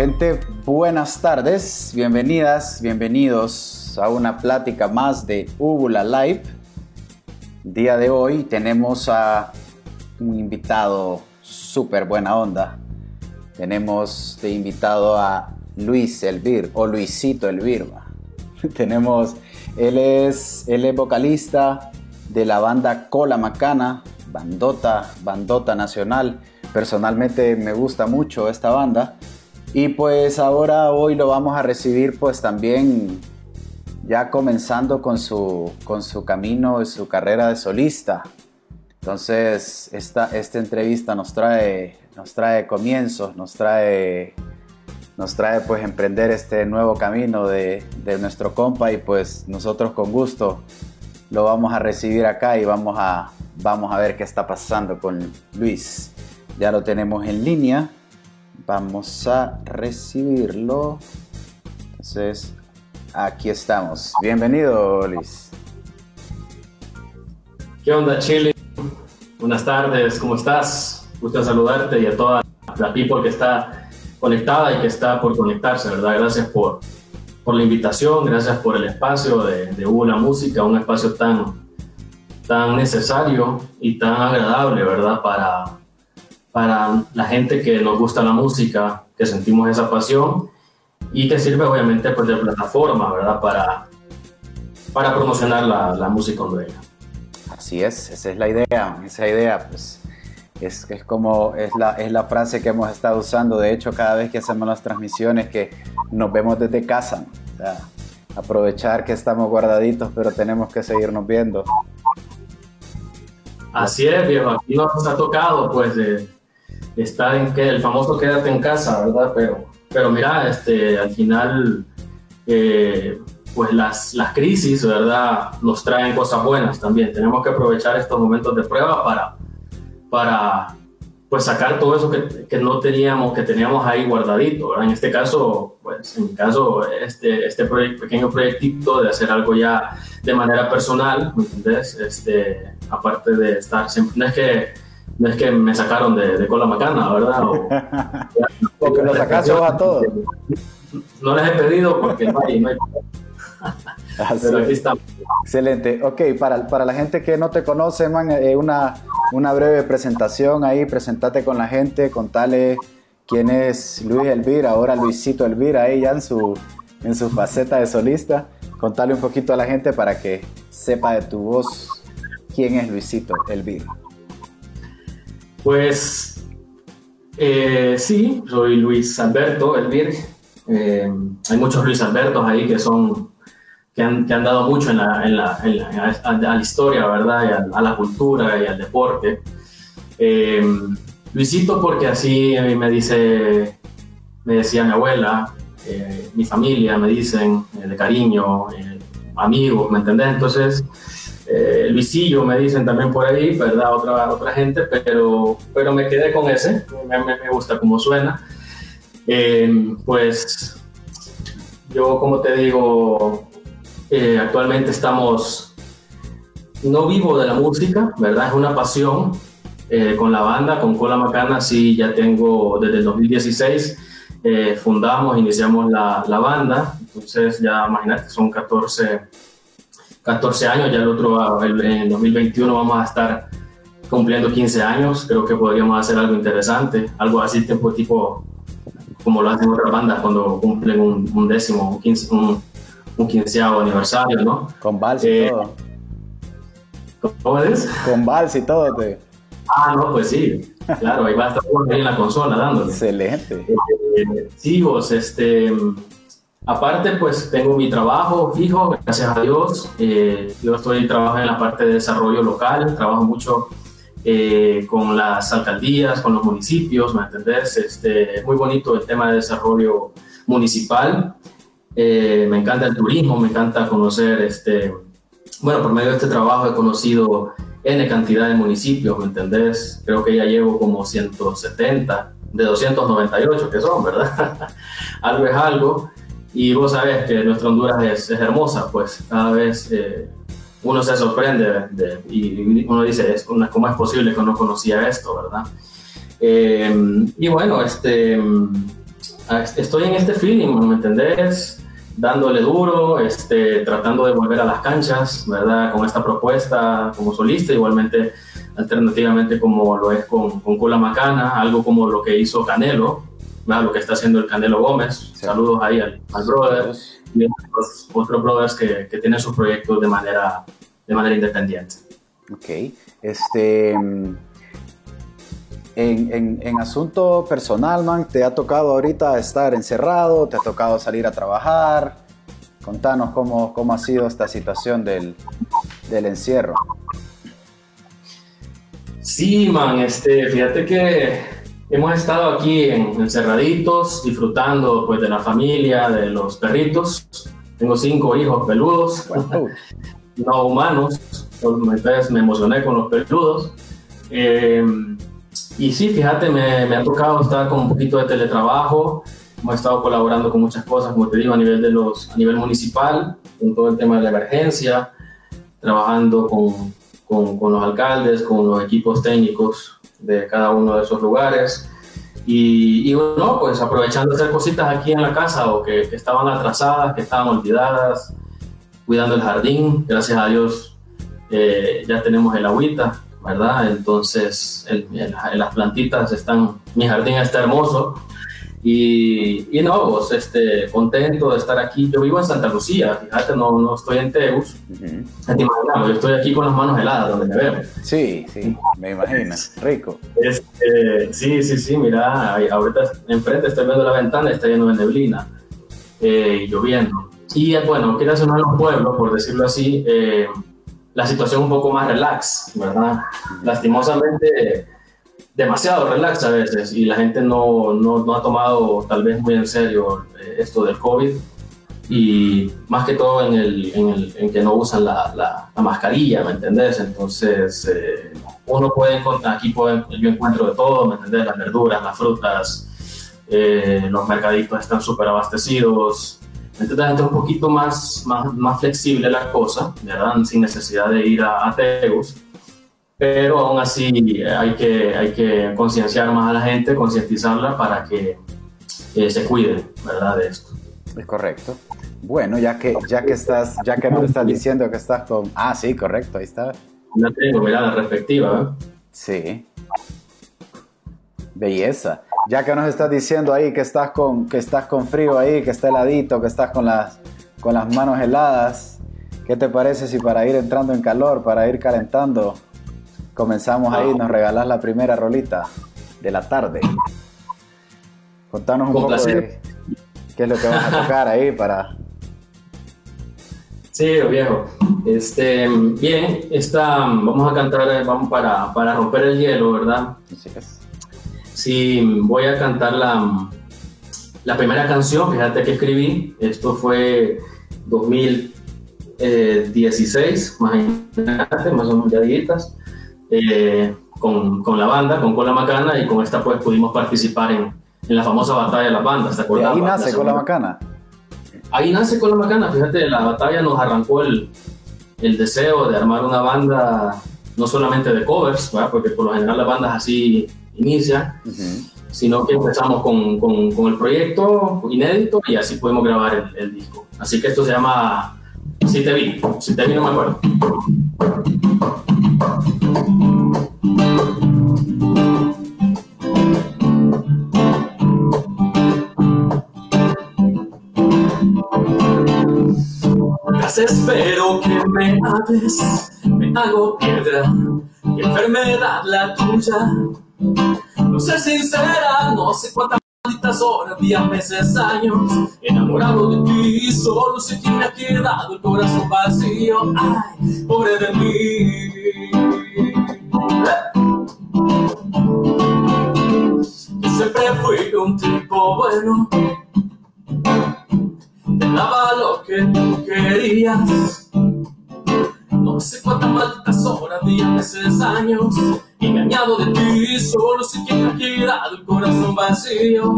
Gente, buenas tardes, bienvenidas, bienvenidos a una plática más de Ubula Live. Día de hoy tenemos a un invitado súper buena onda. Tenemos de invitado a Luis Elvir o Luisito Elvir. tenemos, él es, él es vocalista de la banda Cola Macana, bandota, bandota nacional. Personalmente me gusta mucho esta banda. Y pues ahora hoy lo vamos a recibir pues también ya comenzando con su, con su camino y su carrera de solista. Entonces esta, esta entrevista nos trae, nos trae comienzos, nos trae, nos trae pues emprender este nuevo camino de, de nuestro compa y pues nosotros con gusto lo vamos a recibir acá y vamos a, vamos a ver qué está pasando con Luis. Ya lo tenemos en línea. Vamos a recibirlo. Entonces, aquí estamos. Bienvenido, Luis. ¿Qué onda, Chile? Buenas tardes, ¿cómo estás? Gusto saludarte y a toda la people que está conectada y que está por conectarse, ¿verdad? Gracias por, por la invitación, gracias por el espacio de, de Una Música, un espacio tan, tan necesario y tan agradable, ¿verdad? Para, para la gente que nos gusta la música, que sentimos esa pasión y que sirve obviamente pues, de plataforma, ¿verdad? Para, para promocionar la, la música hondureña. Así es, esa es la idea, esa idea, pues es, es como es la, es la frase que hemos estado usando, de hecho, cada vez que hacemos las transmisiones, que nos vemos desde casa, o sea, aprovechar que estamos guardaditos, pero tenemos que seguirnos viendo. Así es, viejo, aquí nos ha tocado, pues, de, estar en que el famoso quédate en casa, ¿verdad? Pero, pero mira, este, al final, eh, pues las, las crisis, ¿verdad? Nos traen cosas buenas también. Tenemos que aprovechar estos momentos de prueba para, para pues sacar todo eso que, que no teníamos, que teníamos ahí guardadito. ¿verdad? En este caso, pues en mi caso, este, este pequeño proyectito de hacer algo ya de manera personal, ¿me entendés? Este, aparte de estar siempre, no es que, no es que me sacaron de, de cola macana, ¿verdad? O, porque lo sacaste a todos. No les he pedido porque no hay, no hay Pero aquí estamos. Excelente. Ok, para, para la gente que no te conoce, man, eh, una, una breve presentación ahí, presentate con la gente, contale quién es Luis Elvira, ahora Luisito Elvira, ahí ya en su, en su faceta de solista. Contale un poquito a la gente para que sepa de tu voz quién es Luisito Elvira. Pues eh, sí, soy Luis Alberto Elvira. Eh, hay muchos Luis Albertos ahí que son que han, que han dado mucho en la, en la, en la a, la historia, ¿verdad? Y a, a, la cultura y al deporte. Eh, Luisito porque así a mí me dice, me decía mi abuela, eh, mi familia me dicen eh, de cariño, eh, amigos, ¿me entendés? Entonces, eh, Luisillo me dicen también por ahí, ¿verdad? Otra, otra gente, pero, pero me quedé con ese, me, me, gusta cómo suena. pues yo, como te digo, eh, actualmente estamos, no vivo de la música, ¿verdad? Es una pasión. Eh, con la banda, con Cola Macana, sí, ya tengo desde el 2016, eh, fundamos, iniciamos la, la, banda, entonces ya imagínate, son 14, 14 años, ya el otro, el, en 2021 vamos a estar cumpliendo 15 años, creo que podríamos hacer algo interesante, algo así tipo, tipo como lo hacen otras bandas cuando cumplen un, un décimo, un, quince, un un quinceavo aniversario, ¿no? Con vals y eh, todo. ¿Cómo es? Con vals y todo. Te... Ah, no, pues sí, claro, ahí va a estar ahí en la consola dándole. Excelente. Eh, sí, vos, este, aparte, pues tengo mi trabajo fijo, gracias a Dios. Eh, yo estoy trabajando en la parte de desarrollo local, trabajo mucho eh, con las alcaldías, con los municipios, ¿me entendés? Este, es muy bonito el tema de desarrollo municipal. Eh, me encanta el turismo, me encanta conocer, este, bueno, por medio de este trabajo he conocido N cantidad de municipios, ¿me entendés? Creo que ya llevo como 170 de 298 que son, ¿verdad? algo es algo. Y vos sabés que nuestra Honduras es, es hermosa, pues cada vez eh, uno se sorprende de, y uno dice, ¿cómo es posible que no conocía esto, verdad? Eh, y bueno, este ah, estoy en este feeling, ¿me entendés? Dándole duro, este, tratando de volver a las canchas, ¿verdad? Con esta propuesta como solista, igualmente alternativamente como lo es con, con Cula Macana, algo como lo que hizo Canelo, ¿verdad? lo que está haciendo el Canelo Gómez. Saludos ahí al, al brother y otros, otros brothers que, que, tienen sus proyectos de manera, de manera independiente. Ok, este... En, en, en, asunto personal, man, ¿te ha tocado ahorita estar encerrado? ¿Te ha tocado salir a trabajar? Contanos cómo, cómo ha sido esta situación del, del encierro. Sí, man, este, fíjate que hemos estado aquí en, encerraditos, disfrutando pues de la familia, de los perritos. Tengo cinco hijos peludos, no humanos, entonces me emocioné con los peludos. Eh, y sí, fíjate, me, me, ha tocado estar con un poquito de teletrabajo. Hemos estado colaborando con muchas cosas, como te digo, a nivel, de los, a nivel municipal, con todo el tema de la emergencia, trabajando con, con, con, los alcaldes, con los equipos técnicos de cada uno de esos lugares. Y, y pues aprovechando hacer cositas aquí en la casa o que, estaban atrasadas, que estaban olvidadas, cuidando el jardín. Gracias a Dios eh, ya tenemos el agüita, ¿verdad? Entonces las plantitas están, mi jardín está hermoso y, y, no, pues, este, contento de estar aquí. Yo vivo en Santa Lucía, fíjate, no, no estoy en Teus. Uh -huh. yo estoy aquí con las manos heladas donde me veo. Sí, sí, me imagino. Rico. Este, sí, sí, sí, mira, ahorita enfrente estoy viendo la ventana, está lleno de neblina, eh, lloviendo. Y bueno, quiero hacer los pueblos, por decirlo así, eh, la situación un poco más relax, ¿verdad? Lastimosamente demasiado relax a veces y la gente no, no, no, ha tomado tal vez muy en serio eh, esto del COVID y más que todo en, el, en, el, en que no usan la, la, la, mascarilla, ¿me entendés? Entonces eh, uno puede encontrar, aquí puede, yo encuentro de todo, ¿me entendés? Las verduras, las frutas, eh, los mercaditos están súper abastecidos, entonces es un poquito más, más, más flexible la cosa, ¿verdad? Sin necesidad de ir a, a Tegus pero aún así hay que, hay que concienciar más a la gente, concientizarla para que eh, se cuide, ¿verdad? De esto. Es correcto. Bueno, ya que, ya que estás, ya que nos estás diciendo que estás con... Ah, sí, correcto, ahí está. Ya tengo, mira, la respectiva, ¿eh? Sí. Belleza. Ya que nos estás diciendo ahí que estás con, que estás con frío ahí, que está heladito, que estás con las, con las manos heladas, ¿qué te parece si para ir entrando en calor, para ir calentando, comenzamos ahí, nos regalas la primera rolita de la tarde. Contanos un Con poco placer. de qué es lo que vas a tocar ahí para... Sí, viejo. Este, bien, esta, vamos a cantar, eh, vamos para, para romper el hielo, ¿verdad? Así es. Sí, voy a cantar la, la primera canción, fíjate que escribí, esto fue 2016, imagínate, más o menos ya eh, con, con, la banda, con Cola Macana, y con esta pues pudimos participar en, en la famosa batalla de las bandas. ¿te ahí nace Cola Macana. Ahí nace Cola Macana, fíjate, la batalla nos arrancó el, el deseo de armar una banda no solamente de covers, ¿verdad? porque por lo general las bandas así inician, uh -huh. sino que empezamos con, con, con, el proyecto inédito y así pudimos grabar el, el, disco. Así que esto se llama Si te vi, si te vi no me acuerdo. Espero que me hables, me hago piedra, qué enfermedad la tuya. No sé sincera, no sé cuántas malditas horas, días, meses, años, enamorado de ti, solo si te me ha quedado el corazón vacío. Ay, pobre de mí. No sé cuántas malditas horas, días, meses, años, engañado de ti, solo sé que me ha quedado el corazón vacío.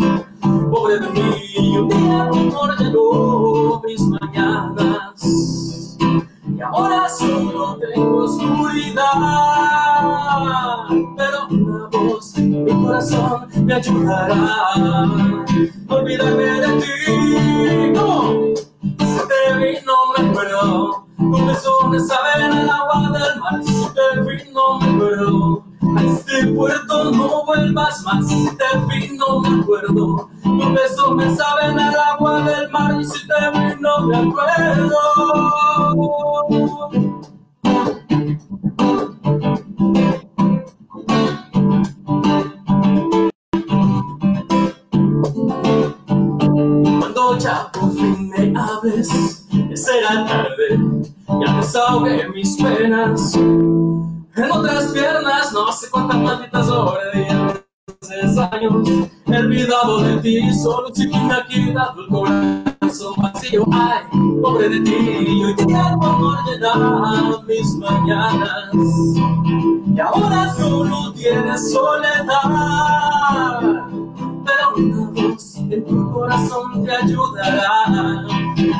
Pobre de mí, un día tu amor mis mañanas. Y ahora solo tengo oscuridad. Pero una voz en mi corazón me ayudará a olvidarme de ti. Acuerdo, un beso me sabe en el agua del mar. Si te vi no me acuerdo, a este puerto no vuelvas más. Si te vi no me acuerdo, un beso me sabe en el agua del mar. Y si te vi no me acuerdo. Cuando ya por fin me hables, será tarde, ya desahogué mis penas. En otras piernas, no sé cuántas malditas horas hace años, he olvidado de ti, solo ha quitado el corazón vacío. Ay, pobre de ti, hoy tengo amor llenar mis mañanas. Y ahora solo tienes soledad, pero una voz en tu corazón te ayudará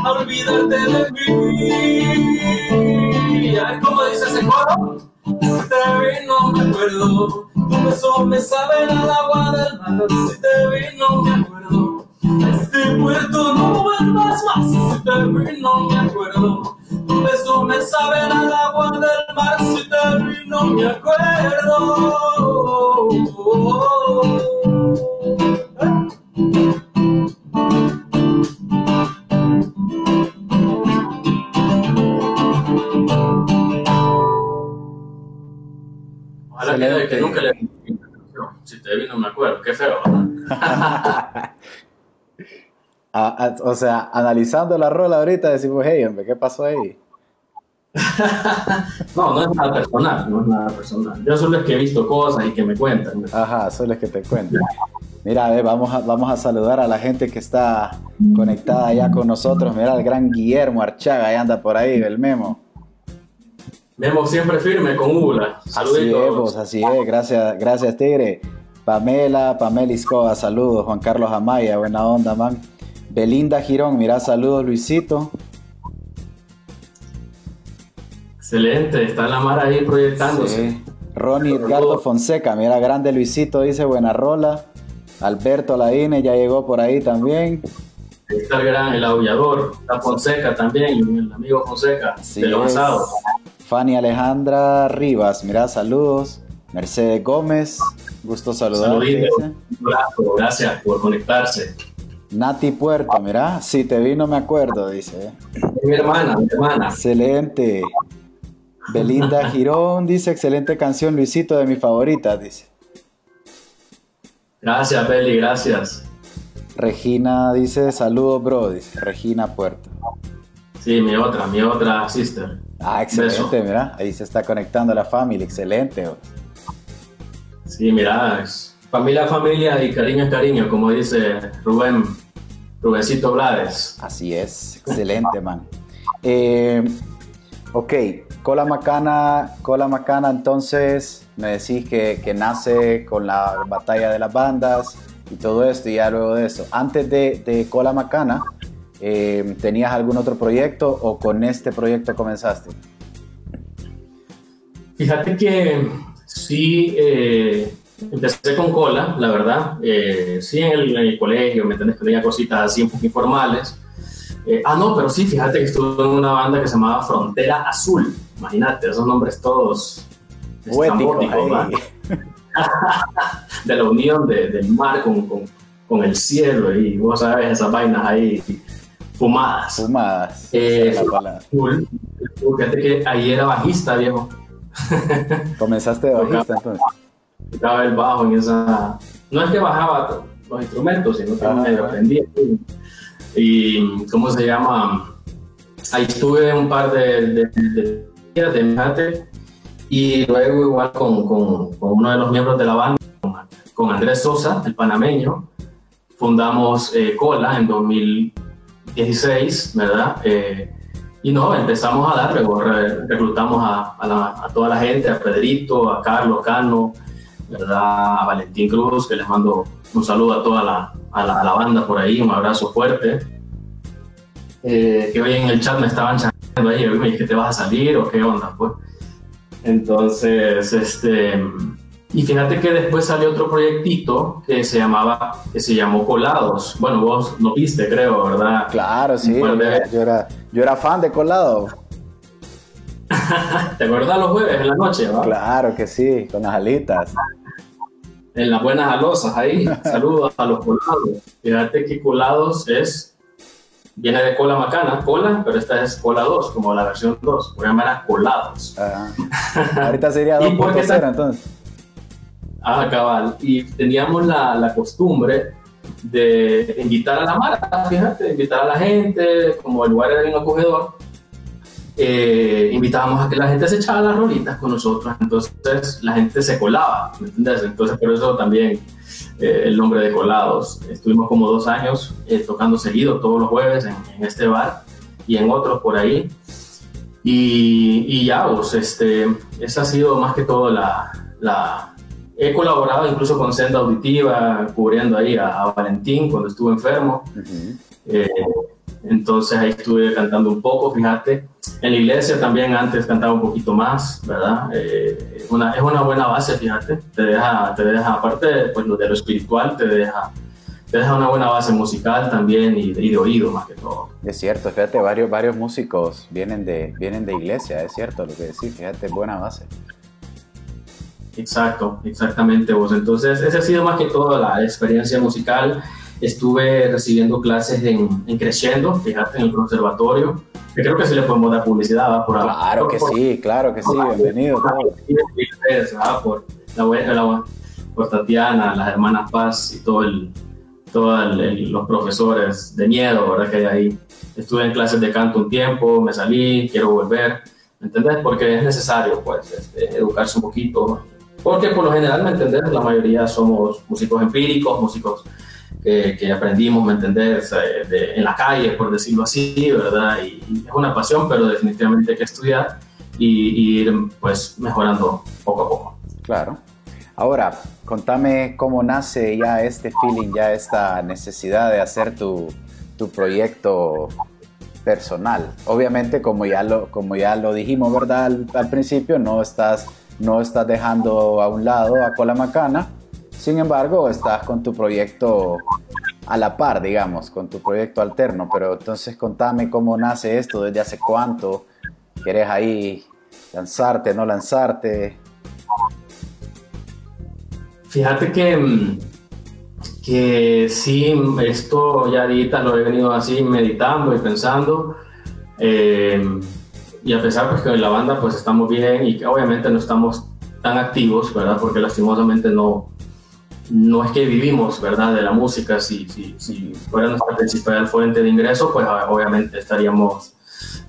a olvidarte de mí. Ay, ¿cómo dice ese coro? Si te vi no me acuerdo, tu beso me sabe al agua del mar. Si te vi no me acuerdo, a este puerto no vuelvas más. Si te vi no me acuerdo, tu beso me sabe al agua del mar. Si te vi no me acuerdo. Nunca le si te vi no me acuerdo, qué feo. Ah, o sea, analizando la rola ahorita decimos, hey, hombre, ¿qué pasó ahí? no, no es nada personal, no es nada personal. Yo solo es que he visto cosas y que me cuentan. Ajá, solo es que te cuentan. Mira, a ver, vamos a, vamos a saludar a la gente que está conectada ya con nosotros. Mira, el gran Guillermo Archaga, ahí anda por ahí, el memo. Memo siempre firme con Ula. Así es, así es. Gracias, gracias, Tigre. Pamela, Pamela Iscoa, saludos. Juan Carlos Amaya, buena onda, man. Belinda Girón, mira, saludos, Luisito. Excelente, está la mar ahí proyectándose. Sí. Ronnie Edgardo Fonseca, mira, grande Luisito, dice buena rola. Alberto Laine ya llegó por ahí también. Está el gran, el aullador, está Fonseca también, el amigo Fonseca, de lo pasado. Fanny Alejandra Rivas, mira, saludos. Mercedes Gómez, gusto saludarte. Gracias por conectarse. Nati Puerto, mira, si te vi no me acuerdo, dice. Mi hermana, mi hermana. Excelente. Belinda Girón dice, excelente canción, Luisito, de mi favorita, dice. Gracias, Beli, gracias. Regina dice, saludos, bro, dice. Regina Puerto. Sí, mi otra, mi otra sister. Ah, excelente, mira, ahí se está conectando la familia, excelente. Sí, mira, es Familia, familia y cariño cariño, como dice Rubén, Rubencito Blades. Así es, excelente, man. Eh, ok, Cola Macana, Cola Macana, entonces me decís que, nace con la batalla de las bandas y todo esto, y ya luego de eso. Antes de, Cola Macana, eh, ¿tenías algún otro proyecto o con este proyecto comenzaste? Fíjate que sí, eh, Empecé con cola, la verdad. Eh, sí, en el, colegio, ¿me entiendes? Tenía cositas así un poco informales. Eh, ah, no, pero sí, fíjate que estuve en una banda que se llamaba Frontera Azul. Imagínate, esos nombres todos poéticos, de la unión del mar con, con, con, el cielo y vos sabes, esas vainas ahí fumadas. Fumadas. Eh, Fíjate que ahí era bajista, viejo. Comenzaste de bajista entonces tocaba el bajo en esa... No es que bajaba los instrumentos, sino que medio aprendía. Y, ¿cómo se llama? Ahí estuve un par de días de, de y luego igual con, con, con, uno de los miembros de la banda, con, Andrés Sosa, el panameño, fundamos eh, Cola en 2016, ¿verdad? Eh, y no, empezamos a dar, luego reclutamos a, a, a, toda la gente, a Pedrito, a Carlos, Cano, ¿verdad? A Valentín Cruz, que les mando un saludo a toda la, a la, banda por ahí, un abrazo fuerte. Eh, que hoy en el chat me estaban changando ahí, me dije, ¿te vas a salir o qué onda? Pues. Entonces, este, Y fíjate que después salió otro proyectito que se llamaba, que se llamó Colados. Bueno, vos lo viste, creo, ¿verdad? Claro, sí. Yo era, yo era, fan de Colado. ¿Te acuerdas los jueves en la noche? ¿va? Claro que sí, con las alitas. En las buenas alosas ahí. Saludos a los colados. Fíjate que colados es. Viene de cola macana, cola, pero esta es cola 2, como la versión 2. Voy a llamar colados. Ah, ahorita sería 2.0 entonces. Ah, cabal. Y teníamos la, la, costumbre de invitar a la marca, fíjate, invitar a la gente, como el lugar era bien acogedor, eh, invitábamos a que la gente se echara las rolitas con nosotros, entonces la gente se colaba, ¿me entiendes? Entonces por eso también eh, el nombre de Colados. Estuvimos como dos años eh, tocando seguido todos los jueves en, este bar y en otros por ahí. Y, y ya, pues, este, esa ha sido más que todo la, la He colaborado incluso con Senda Auditiva, cubriendo ahí a, Valentín cuando estuvo enfermo. Eh, entonces ahí estuve cantando un poco, fíjate. En la iglesia también antes cantaba un poquito más, ¿verdad? Eh, una, es una buena base, fíjate. Te deja, te deja aparte pues, de lo espiritual, te deja, te deja una buena base musical también y de, oído más que todo. Es cierto, fíjate, varios, varios músicos vienen de, vienen de iglesia, es cierto lo que decís, fíjate, buena base. Exacto, exactamente vos. Entonces, esa ha sido más que todo la experiencia musical. Estuve recibiendo clases en, en Crescendo, fíjate, en el conservatorio. Que creo que sí le podemos dar publicidad, Por, claro que sí, claro que sí, bienvenido. Por, la, por Tatiana, las hermanas Paz y todo el, todos los profesores de miedo, ¿verdad? Que hay ahí. Estuve en clases de canto un tiempo, me salí, quiero volver, ¿me entendés? Porque es necesario, pues, este, educarse un poquito, porque por lo general, ¿me entendés? La mayoría somos músicos empíricos, músicos que, aprendimos, ¿me entendés? en la calle, por decirlo así, ¿verdad? Y, es una pasión, pero definitivamente hay que estudiar y, ir pues mejorando poco a poco. Claro. Ahora, contame cómo nace ya este feeling, ya esta necesidad de hacer tu, tu proyecto personal. Obviamente, como ya lo, como ya lo dijimos, ¿verdad? Al, al principio, no estás no estás dejando a un lado a Cola Macana, sin embargo estás con tu proyecto a la par, digamos, con tu proyecto alterno, pero entonces contame cómo nace esto, desde hace cuánto, quieres ahí lanzarte, no lanzarte. Fíjate que, mm, que sí, esto ya ahorita lo he venido así meditando y pensando. Eh, y a pesar pues que en la banda pues estamos bien y que obviamente no estamos tan activos, ¿verdad? Porque lastimosamente no, no es que vivimos, ¿verdad? De la música, si, si, si fuera nuestra principal fuente de ingreso, pues ah, obviamente estaríamos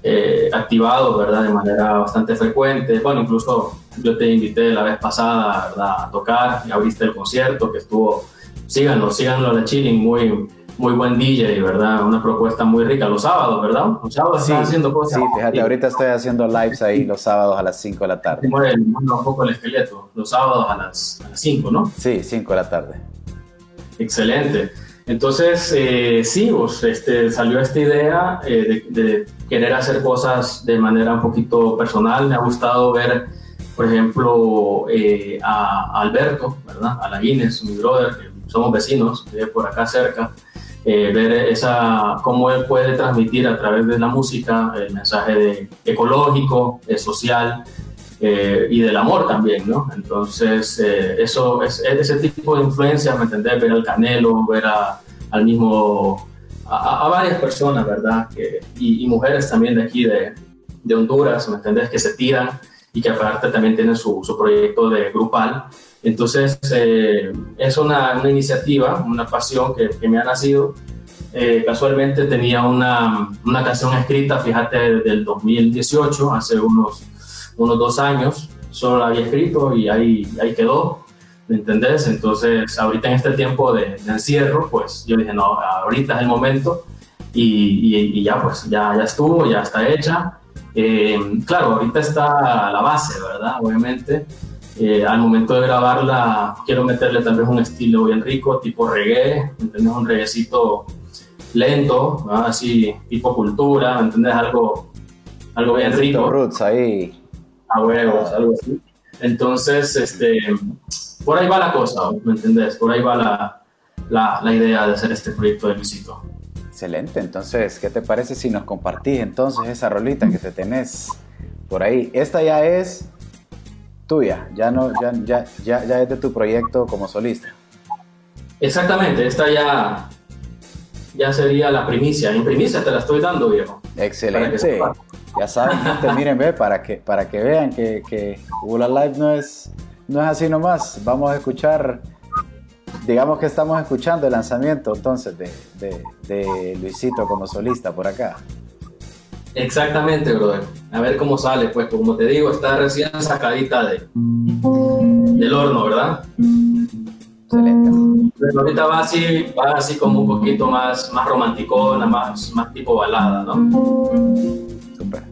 eh, activados, ¿verdad? De manera bastante frecuente. Bueno, incluso yo te invité la vez pasada. A tocar y abriste el concierto que estuvo, síganlo, síganlo a la Chilling, muy muy buen DJ, ¿verdad? Una propuesta muy rica. Los sábados, ¿verdad? Los sábados sí, haciendo cosas. Sí, fíjate, ahorita estoy haciendo lives ahí los sábados a las 5 de la tarde. Un poco el esqueleto. Los sábados a las, 5, ¿no? Sí, 5 de la tarde. Excelente. Entonces, eh, sí, pues, este, salió esta idea eh, de, querer hacer cosas de manera un poquito personal. Me ha gustado ver, por ejemplo, eh, a, Alberto, ¿verdad? A la Guinness, mi brother, que somos vecinos, vive por acá cerca. Eh, ver esa, cómo él puede transmitir a través de la música el mensaje de, ecológico, social eh, y del amor también, ¿no? Entonces, eh, eso es, ese tipo de influencias, ¿me entendés? Ver al Canelo, ver a, al mismo, a, varias personas, ¿verdad? Que, y, mujeres también de aquí, de, de Honduras, ¿me entendés? Que se tiran y que aparte también tienen su, su proyecto de grupal entonces, eh, es una, una, iniciativa, una pasión que, que me ha nacido. Eh, casualmente tenía una, una, canción escrita, fíjate, desde el 2018, hace unos, unos dos años, solo la había escrito y ahí, ahí quedó, ¿me entendés? Entonces, ahorita en este tiempo de, encierro, pues yo dije, no, ahorita es el momento y, y, ya, pues, ya, ya estuvo, ya está hecha. Eh, claro, ahorita está la base, ¿verdad? Obviamente. Eh, al momento de grabarla quiero meterle tal vez un estilo bien rico, tipo reggae, ¿entendés? Un reggaecito lento, así tipo cultura, ¿me entiendes? Algo, algo bien rico. Roots ahí. A huevos, algo así. Entonces, este, por ahí va la cosa, ¿me entendés? Por ahí va la, la, la idea de hacer este proyecto de Luisito. Excelente, entonces, ¿qué te parece si nos compartís entonces esa rolita que te tenés por ahí? Esta ya es tuya, ya, no, ya, ya, ya, ya es de tu proyecto como solista. Exactamente, esta ya, ya sería la primicia. En primicia te la estoy dando, viejo. Excelente. Ya saben, gente, miren, ve, para que, para que vean que, que Ula Live no es, no es así nomás. Vamos a escuchar digamos que estamos escuchando el lanzamiento entonces de, de, de, Luisito como solista por acá. Exactamente, brother. A ver cómo sale, pues como te digo, está recién sacadita de, del horno, ¿verdad? Excelente. Pero ahorita va así, va así como un poquito más, más romanticona, más, más tipo balada, ¿no? Super.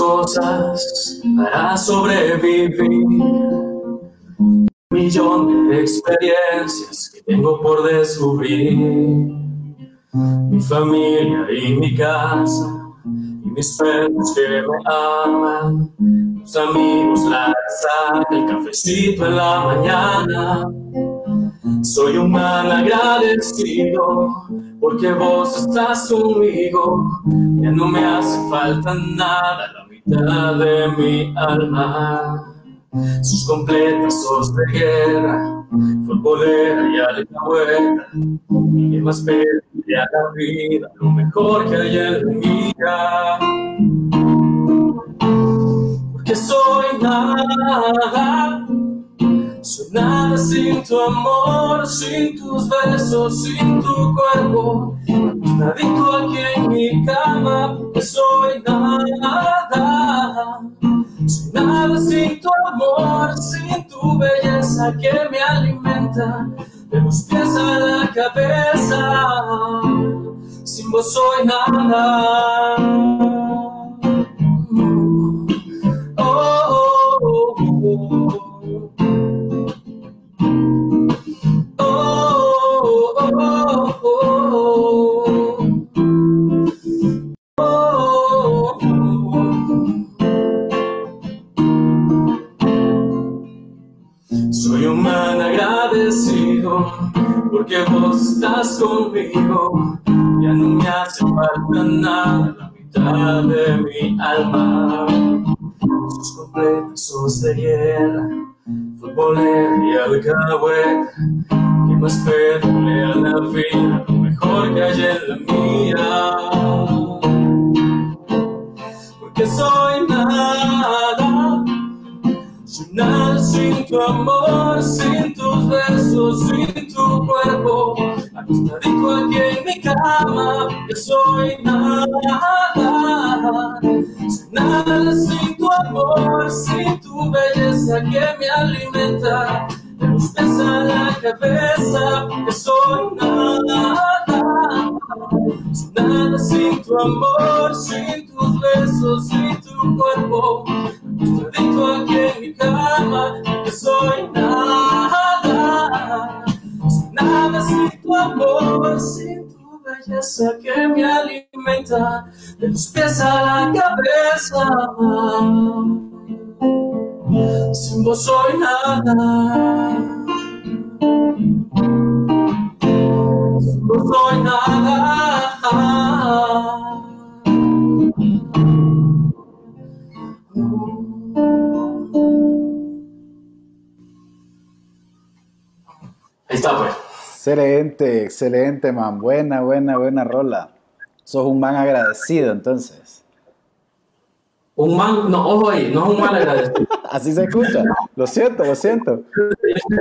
Cosas para sobrevivir. Un millón de experiencias que tengo por descubrir. Mi familia y mi casa, y mis perros que me aman. Mis amigos, la casa, el cafecito en la mañana. Soy un mal agradecido porque vos estás conmigo, ya no me hace falta nada, mitad de mi alma. Sus completas sos de guerra, futbolera y alcahueta, y más perdida la vida, lo mejor que hay en mi vida. Porque soy nada soy nada sin tu amor, sin tus besos, sin tu cuerpo. Nadito aquí en mi cama, porque soy nada. Soy nada sin tu amor, sin tu belleza que me alimenta. De los pies a la cabeza, sin vos soy nada. porque conmigo. Ya no me hace falta nada, la mitad de mi alma. Sus completos de guerra, futbolera y alcahueta. Que más pedirle a la vida, lo mejor que hay en la mía. Porque soy nada, soy nada sin tu amor, sin tus besos, sin tu cuerpo, aquí en mi cama, que soy nada, nada sin tu amor, sin tu belleza que me alimenta, de los pies a la cabeza, que soy nada, nada sin tu amor, sin tus besos, sin tu cuerpo, acostadito aquí en mi cama, que soy nada nada sin tu amor, sin tu belleza que me alimenta, de los pies a la cabeza. Sin vos soy nada. Excelente, excelente, man. Buena, buena, buena rola. Sos un man agradecido, entonces. Un man, no, ojo ahí, no es un man agradecido. Así se escucha. Lo siento, lo siento.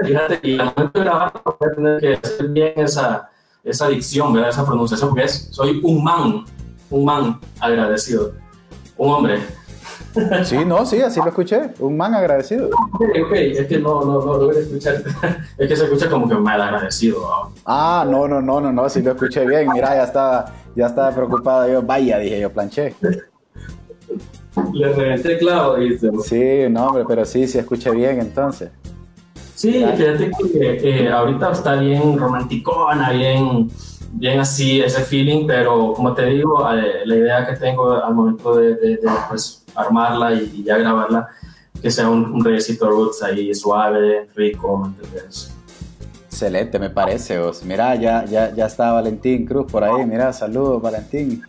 Fíjate, y al momento de grabar voy a tener que hacer bien esa, esa dicción, ¿verdad? esa pronunciación, porque es, soy un man, un man agradecido. Un hombre Sí, no, sí, así lo escuché. Un man agradecido. Ok, ok, es que no, no, no lo escuchar. Es que se escucha como que mal agradecido. Ah, no, no, no, no, no, sí lo escuché bien. Mira, ya estaba, ya estaba preocupado. Yo, vaya, dije yo, planché. Le reventé clavo, dice. Sí, no, hombre, pero sí, sí escuché bien entonces. Sí, fíjate que ahorita está bien romanticona, bien, bien así ese feeling, pero como te digo, eh, la idea que tengo al momento de, pues, armarla y, ya grabarla, que sea un, un roots ahí suave, rico, ¿me entiendes? Excelente, me parece. Vos. Mira, ya, ya, ya está Valentín Cruz por ahí. Mira, saludos, Valentín.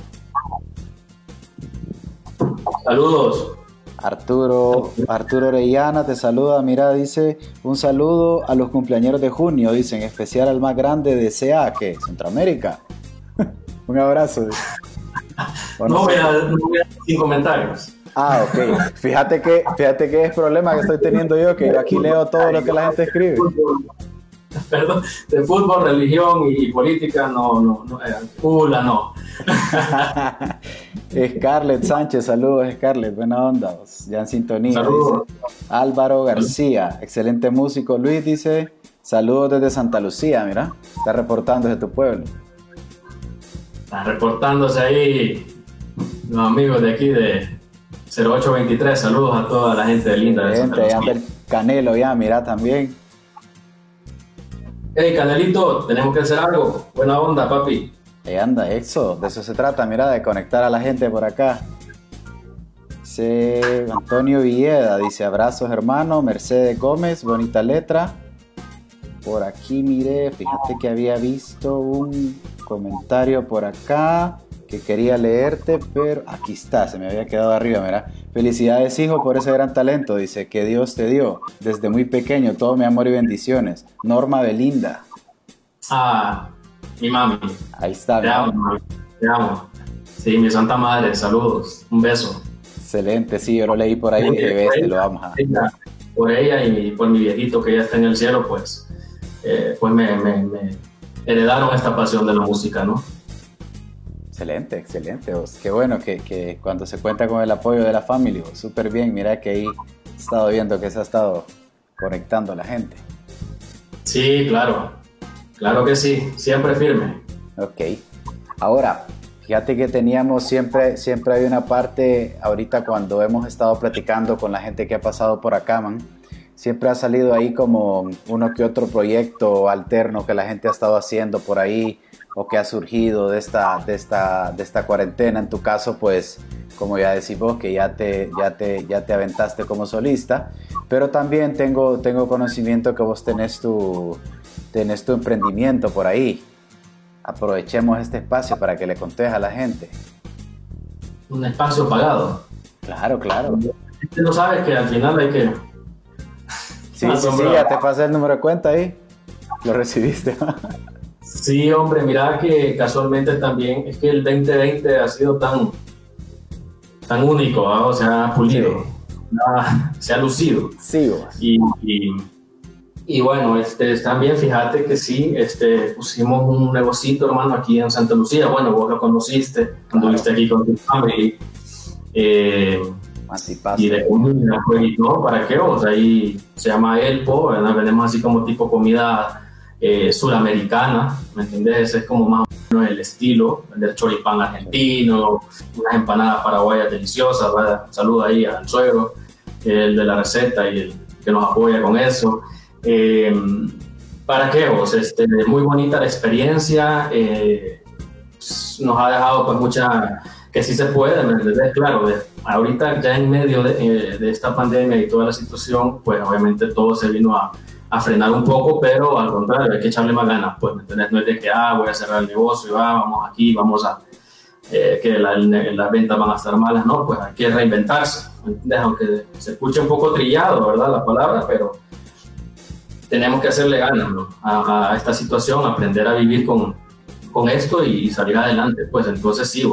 Saludos. Arturo, Arturo Orellana te saluda, mira, dice un saludo a los cumpleaños de junio, dice, en especial al más grande de CA, que Centroamérica. un abrazo. no, voy a, no voy a sin comentarios. Ah, ok. Fíjate que, fíjate que es problema que estoy teniendo yo, que aquí leo todo lo que la gente escribe. perdón, de fútbol, religión y política, no, no, no, eh, no. Scarlett Sánchez, saludos Scarlett, buena onda, ya en sintonía. Dice. Álvaro García, excelente músico. Luis dice, saludos desde Santa Lucía, mira, está reportando desde tu pueblo. Está reportándose ahí los amigos de aquí de 0823, saludos a toda la gente linda de Santa Lucía. Canelo ya, mira también. Hey, Canelito, tenemos que hacer algo. Buena onda, papi. Ahí anda, eso, de eso se trata, mira, de conectar a la gente por acá. Dice Antonio Villeda, dice abrazos hermano, Mercedes Gómez, bonita letra. Por aquí miré, fíjate que había visto un comentario por acá que quería leerte, pero aquí está, se me había quedado arriba, mira. Felicidades hijo por ese gran talento, dice, que Dios te dio desde muy pequeño, todo mi amor y bendiciones. Norma Belinda. Ah, mi mami. Ahí está. Te amo, te amo. Sí, mi santa madre, saludos, un beso. Excelente, sí, yo lo leí por ahí y dije, ves, lo vamos a... Por ella y por mi viejito que ya está en el cielo, pues, eh, pues me, me, me heredaron esta pasión de la música, ¿no? Excelente, excelente. Qué bueno que, cuando se cuenta con el apoyo de la familia, súper bien. Mira que ahí he estado viendo que se ha estado conectando a la gente. Sí, claro. Claro que sí. Siempre firme. Ok. Ahora, fíjate que teníamos siempre, siempre hay una parte, ahorita cuando hemos estado platicando con la gente que ha pasado por acá, man, siempre ha salido ahí como uno que otro proyecto alterno que la gente ha estado haciendo por ahí o que ha surgido de esta, de esta, de esta cuarentena. En tu caso, pues, como ya decimos, que ya te, ya te, ya te aventaste como solista, pero también tengo, tengo conocimiento que vos tenés tu, tenés tu emprendimiento por ahí. Aprovechemos este espacio para que le contes a la gente. Un espacio pagado. Claro, claro. Usted no sabe que al final hay que... Sí, sí, sí, ya te pasé el número de cuenta ahí. Lo recibiste. Sí, hombre, mira que casualmente también es que el 2020 ha sido tan, tan único, o sea, ha pulido, se ha lucido. Sí, y, y, bueno, este, también fíjate que sí, este, pusimos un negocito, hermano, aquí en Santa Lucía. Bueno, vos lo conociste, cuando viste aquí con tu familia. Eh, y de comida, pues, y todo, ¿para qué? O sea, ahí se llama Elpo, ¿verdad? Vendemos así como tipo comida eh, suramericana, ¿me entiendes? es como más o menos el estilo, vender choripán argentino, unas empanadas paraguayas deliciosas, ¿verdad? saludo ahí al suegro, el de la receta y el que nos apoya con eso. Eh, ¿Para qué vos? Este, muy bonita la experiencia, eh, nos ha dejado pues mucha, que sí se puede, ¿me entiendes? Claro, ahorita ya en medio de, de esta pandemia y toda la situación, pues obviamente todo se vino a a frenar un poco, pero al contrario, hay que echarle más ganas, pues, No es de que, ah, voy a cerrar el negocio y va, vamos aquí, vamos a, eh, que las ventas van a estar malas, no, pues hay que reinventarse, Aunque se escuche un poco trillado, ¿verdad? La palabra, pero tenemos que hacerle ganas a, esta situación, aprender a vivir con, con esto y, salir adelante, pues entonces sí,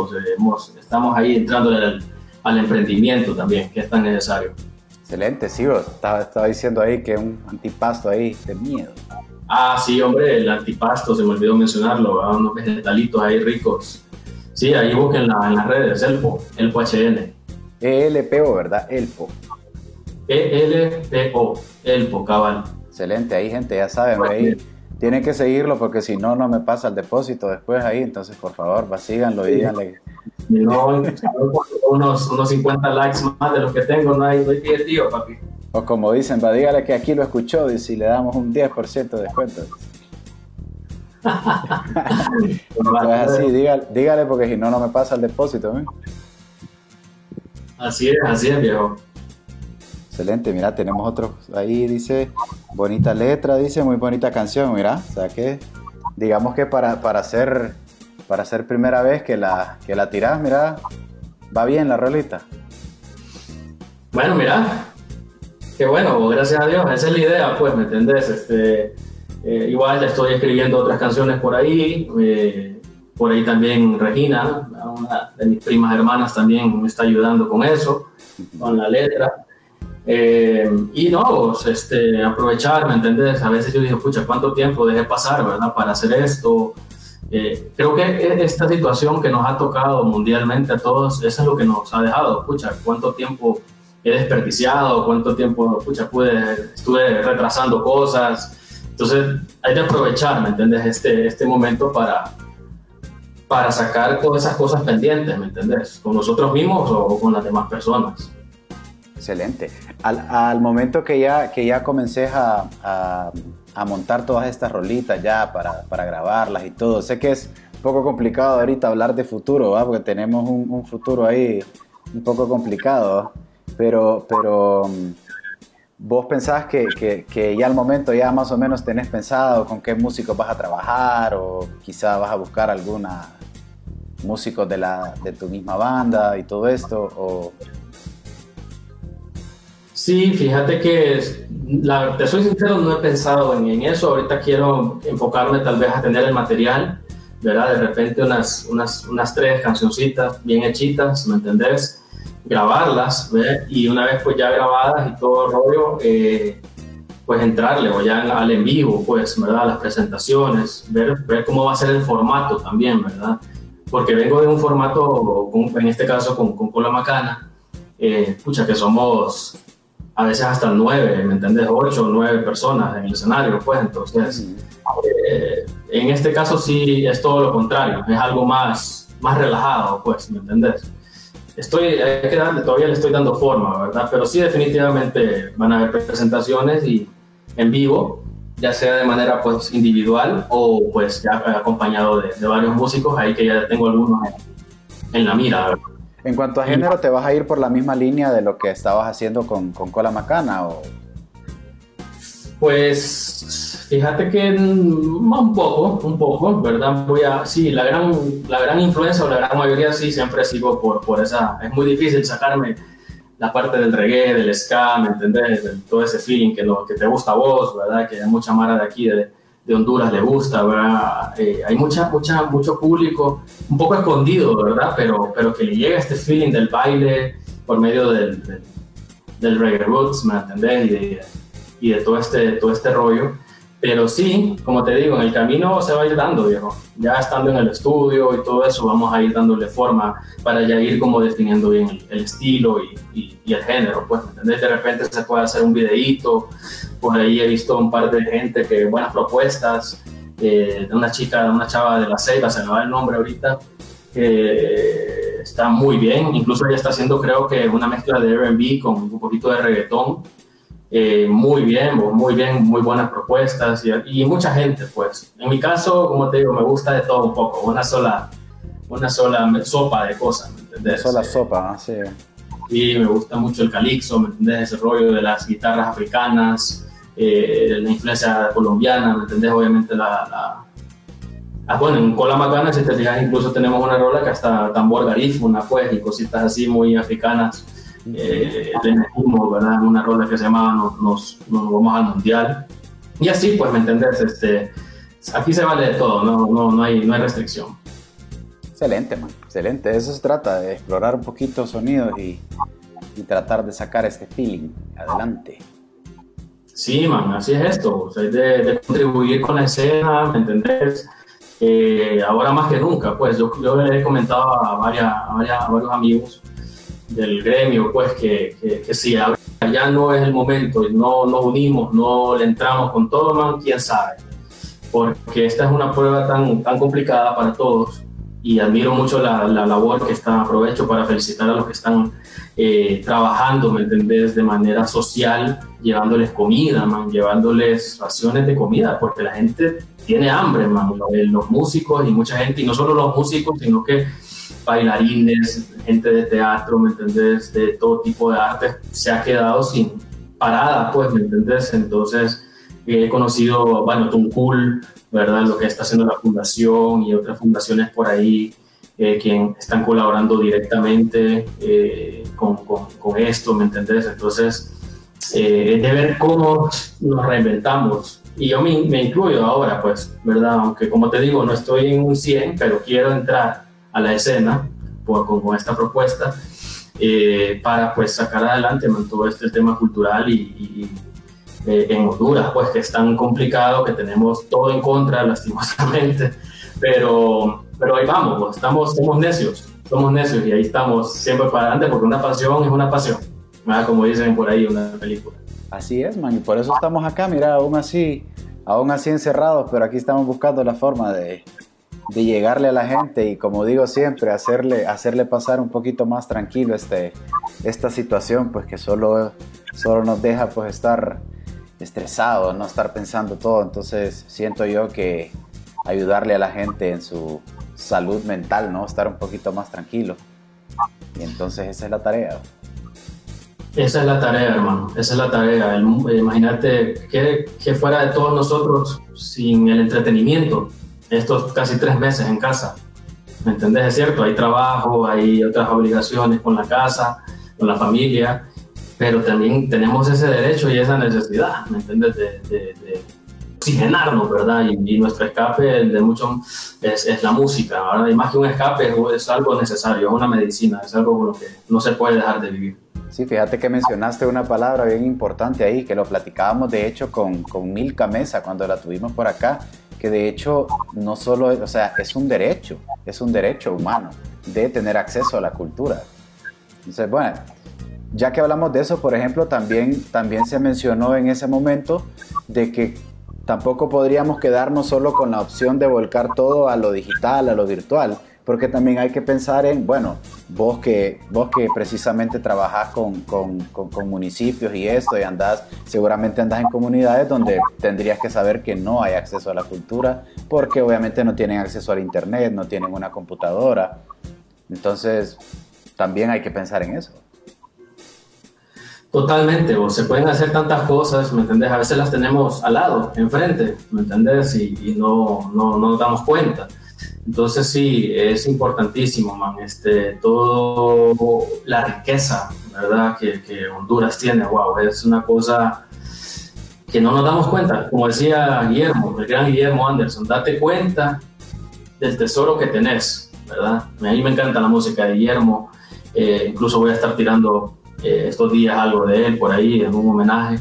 estamos ahí entrando al, al emprendimiento también, que es tan necesario. Excelente, sí, estaba, estaba diciendo ahí que un antipasto ahí de miedo. Ah, sí, hombre, el antipasto, se me olvidó mencionarlo, unos vegetalitos ahí ricos. Sí, ahí busquen en las redes, Elpo, Elpo HN. ELPO, ¿verdad? Elpo. ELPO, Elpo, cabal. Excelente, ahí gente, ya saben, ahí tienen que seguirlo porque si no, no me pasa el depósito después ahí, entonces por favor, va, síganlo y díganle no, unos, unos 50 likes más de los que tengo, no hay, no hay tío, papi. O como dicen, va, dígale que aquí lo escuchó y si le damos un 10% de descuento. Entonces así, dígale, dígale, porque si no, no me pasa el depósito. ¿eh? Así es, así es, viejo. Excelente, mira, tenemos otro ahí, dice, bonita letra, dice, muy bonita canción, mira, o sea que, digamos que para, para hacer, para hacer primera vez que la, que la mira, va bien la rolita. Bueno, mira, qué bueno, gracias a Dios, esa es la idea, pues, ¿me entendés? Este, eh, igual estoy escribiendo otras canciones por ahí, eh, por ahí también Regina, una de mis primas hermanas también me está ayudando con eso, con la letra. Eh, y no, este, aprovechar, ¿me entendés? A veces yo digo, pucha, ¿cuánto tiempo dejé pasar, verdad, para hacer esto? Eh, creo que esta situación que nos ha tocado mundialmente a todos, eso es lo que nos ha dejado, pucha, ¿cuánto tiempo he desperdiciado? ¿Cuánto tiempo, pucha, pude, estuve retrasando cosas? Entonces, hay que aprovechar, ¿me entiendes? Este, este momento para, para sacar todas esas cosas pendientes, ¿me entendés? Con nosotros mismos o con las demás personas. Excelente. Al, momento que ya, que ya comencé a, a, montar todas estas rolitas ya para, para, grabarlas y todo, sé que es un poco complicado ahorita hablar de futuro, ¿va? porque tenemos un, un, futuro ahí un poco complicado, pero, pero mm, vos pensás que, que, que, ya al momento ya más o menos tenés pensado con qué músicos vas a trabajar o quizá vas a buscar alguna músicos de, la, de tu misma banda y todo esto, o Sí, fíjate que, la, te soy sincero, no he pensado en, eso. Ahorita quiero enfocarme tal vez a tener el material, ¿verdad? De repente unas, unas, unas tres cancioncitas bien hechitas, ¿me entendés? Grabarlas, ¿ve? Y una vez pues ya grabadas y todo el rollo, eh, pues entrarle o ya al en vivo, pues, ¿verdad? Las presentaciones, ver, ver cómo va a ser el formato también, ¿verdad? Porque vengo de un formato, en este caso con, con Cola Macana, eh, que somos a veces hasta nueve, ¿me entendés? Ocho o nueve personas en el escenario, pues entonces, eh, en este caso sí es todo lo contrario, es algo más, más relajado, pues, ¿me entendés? Estoy, hay que darle, todavía le estoy dando forma, ¿verdad? Pero sí definitivamente van a haber presentaciones y en vivo, ya sea de manera pues individual o pues ya acompañado de, de varios músicos, ahí que ya tengo algunos en, en la mira, ¿verdad? En cuanto a género, ¿te vas a ir por la misma línea de lo que estabas haciendo con, con Cola Macana? O? Pues fíjate que un poco, un poco, ¿verdad? Voy a, sí, la gran, la gran influencia o la gran mayoría sí, siempre sigo por, por esa, es muy difícil sacarme la parte del reggae, del ska, ¿me entendés? todo ese feeling que, lo, que te gusta a vos, ¿verdad? Que hay mucha mara de aquí, de, de Honduras le gusta, ¿verdad? Eh, hay mucha, mucha, mucho público un poco escondido, ¿verdad? Pero, pero que le llega este feeling del baile por medio del, del, reggae roots, ¿me entendés? Y de, y de todo, este, todo este rollo. Pero sí, como te digo, en el camino se va a ir dando, viejo. Ya estando en el estudio y todo eso, vamos a ir dándole forma para ya ir como definiendo bien el, estilo y, y, el género, pues, ¿me entendés? De repente se puede hacer un videíto, por ahí he visto un par de gente que buenas propuestas, eh, de una chica, de una chava de la Ceiba, se me va el nombre ahorita, que está muy bien, incluso ella está haciendo creo que una mezcla de R&B con un poquito de reggaetón, eh, muy bien, muy bien, muy buenas propuestas y, mucha gente, pues. En mi caso, como te digo, me gusta de todo un poco, una sola, una sola sopa de cosas, ¿me entendés? Una sola sopa, sí. Y me gusta mucho el calixo, ¿me entendés? Ese rollo de las guitarras africanas, eh, la influencia colombiana, ¿me entendés? Obviamente la, Ah, bueno, en Cola Macana, si te fijas, incluso tenemos una rola que hasta tambor garífuna, pues, y cositas así muy africanas eh, ¿verdad? Una rola que se llamaba nos, nos, vamos al mundial. Y así, pues, ¿me entendés? Este, aquí se vale de todo, no, no, no, hay, no hay restricción. Excelente, man, excelente. eso se trata, de explorar un poquito sonidos y, y tratar de sacar este feeling adelante. Sí, man, así es esto, o sea, de, de, contribuir con la escena, ¿me entendés? Eh, ahora más que nunca, pues yo, yo le he comentado a, varias, a, varias, a varios amigos del gremio, pues que, que, si ya no es el momento y no nos unimos, no le entramos con todo, man, quién sabe. Porque esta es una prueba tan, tan complicada para todos y admiro mucho la, la, labor que está, aprovecho para felicitar a los que están eh, trabajando, ¿me entendés?, de manera social, llevándoles comida, man, llevándoles raciones de comida, porque la gente tiene hambre, man, los músicos y mucha gente, y no solo los músicos, sino que bailarines, gente de teatro, ¿me entendés?, de todo tipo de arte, se ha quedado sin parada, pues, ¿me entendés? Entonces, he conocido, bueno, Tuncul, ¿verdad? Lo que está haciendo la fundación y otras fundaciones por ahí eh, que están colaborando directamente eh, con, con, esto, ¿me entendés? Entonces, eh, es de ver cómo nos reinventamos. Y yo me, me, incluyo ahora, pues, ¿verdad? Aunque como te digo, no estoy en un 100, pero quiero entrar a la escena por, con, esta propuesta para, pues, sacar adelante todo este tema cultural y eh, en Honduras, pues que es tan complicado, que tenemos todo en contra, lastimosamente, pero, pero ahí vamos, pues, estamos, somos necios, somos necios y ahí estamos siempre para adelante porque una pasión es una pasión, como dicen por ahí una película. Así es, man, y por eso estamos acá, mira, aún así, aún así encerrados, pero aquí estamos buscando la forma de, de llegarle a la gente y como digo siempre, hacerle, hacerle pasar un poquito más tranquilo este, esta situación, pues que solo, solo nos deja pues estar estresado, no estar pensando todo. Entonces siento yo que ayudarle a la gente en su salud mental, ¿no? Estar un poquito más tranquilo. Y entonces esa es la tarea. Esa es la tarea, hermano. Esa es la tarea. imagínate que, fuera de todos nosotros sin el entretenimiento, estos casi tres meses en casa. ¿Me entendés? Es cierto, hay trabajo, hay otras obligaciones con la casa, con la familia, pero también tenemos ese derecho y esa necesidad, ¿me entiendes? De, oxigenarnos, ¿verdad? Y, nuestro escape de mucho es, es, la música, ¿verdad? Y más que un escape es, algo necesario, es una medicina, es algo con lo que no se puede dejar de vivir. Sí, fíjate que mencionaste una palabra bien importante ahí, que lo platicábamos de hecho con, con Milka Mesa cuando la tuvimos por acá, que de hecho no solo, o sea, es un derecho, es un derecho humano de tener acceso a la cultura. Entonces, bueno, ya que hablamos de eso, por ejemplo, también, también se mencionó en ese momento de que tampoco podríamos quedarnos solo con la opción de volcar todo a lo digital, a lo virtual, porque también hay que pensar en, bueno, vos que, vos que precisamente trabajás con, con, con, municipios y esto, y andás, seguramente andás en comunidades donde tendrías que saber que no hay acceso a la cultura, porque obviamente no tienen acceso al Internet, no tienen una computadora. Entonces, también hay que pensar en eso. Totalmente, o se pueden hacer tantas cosas, ¿me entendés? A veces las tenemos al lado, enfrente, ¿me entendés? Y, no, no, no, nos damos cuenta. Entonces sí, es importantísimo, man, este, todo la riqueza, ¿verdad? Que, Honduras tiene, wow, es una cosa que no nos damos cuenta. Como decía Guillermo, el gran Guillermo Anderson, date cuenta del tesoro que tenés, ¿verdad? A mí me encanta la música de Guillermo, eh, incluso voy a estar tirando eh, estos días algo de él por ahí, en un homenaje.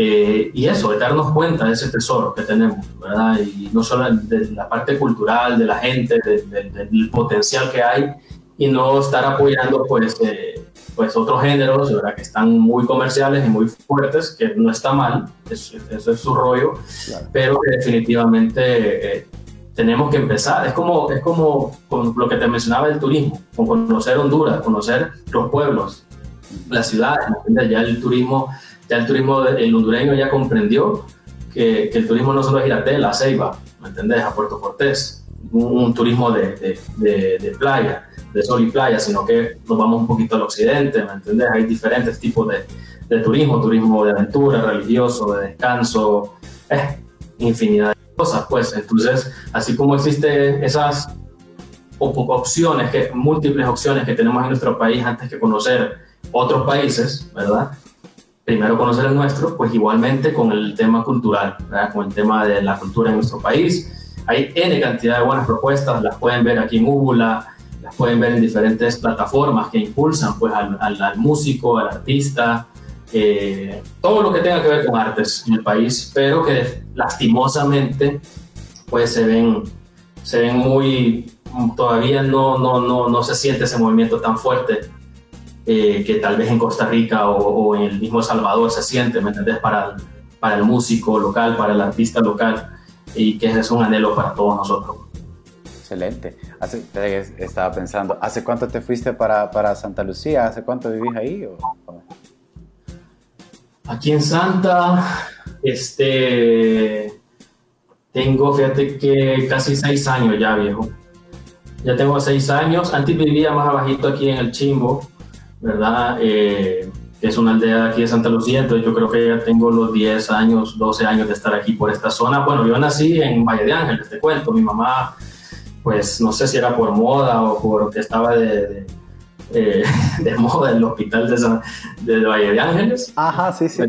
Eh, y eso, de darnos cuenta de ese tesoro que tenemos, ¿verdad? Y no solo de la parte cultural, de la gente, del potencial que hay, y no estar apoyando pues, eh, pues otros géneros, ¿verdad? Que están muy comerciales y muy fuertes, que no está mal, eso, es su rollo, pero que definitivamente tenemos que empezar. Es como, es como con lo que te mencionaba del turismo, con conocer Honduras, conocer los pueblos, la ciudad, ya el turismo, ya el turismo, el hondureño ya comprendió que, que el turismo no solo es ir a Tela, a Ceiba, ¿me entendés? A Puerto Cortés, un, turismo de, de, de, playa, de sol y playa, sino que nos vamos un poquito al occidente, ¿me entendés? Hay diferentes tipos de, turismo, turismo de aventura, religioso, de descanso, eh, infinidad de cosas, pues. Entonces, así como existen esas opciones, que, múltiples opciones que tenemos en nuestro país antes que conocer otros países, ¿verdad? Primero conocer el nuestro, pues igualmente con el tema cultural, ¿verdad? Con el tema de la cultura en nuestro país. Hay N cantidad de buenas propuestas, las pueden ver aquí en Úbula, las pueden ver en diferentes plataformas que impulsan pues al, al, músico, al artista, eh, todo lo que tenga que ver con artes en el país, pero que lastimosamente pues se ven, se ven muy, todavía no, no, no, no se siente ese movimiento tan fuerte eh, que tal vez en Costa Rica o, en el mismo Salvador se siente, ¿me entendés? Para el, para el músico local, para el artista local, y que ese es un anhelo para todos nosotros. Excelente. estaba pensando, ¿hace cuánto te fuiste para, para, Santa Lucía? ¿Hace cuánto vivís ahí? Aquí en Santa, este, tengo, fíjate que casi seis años ya, viejo. Ya tengo seis años. Antes vivía más abajito aquí en el Chimbo, ¿verdad? Eh, es una aldea aquí de Santa Lucía, entonces yo creo que ya tengo los 10 años, 12 años de estar aquí por esta zona. Bueno, yo nací en Valle de Ángeles, te cuento. Mi mamá pues no sé si era por moda o porque estaba de, de, eh, moda el hospital de, de, Valle de Ángeles. Ajá, sí, sí.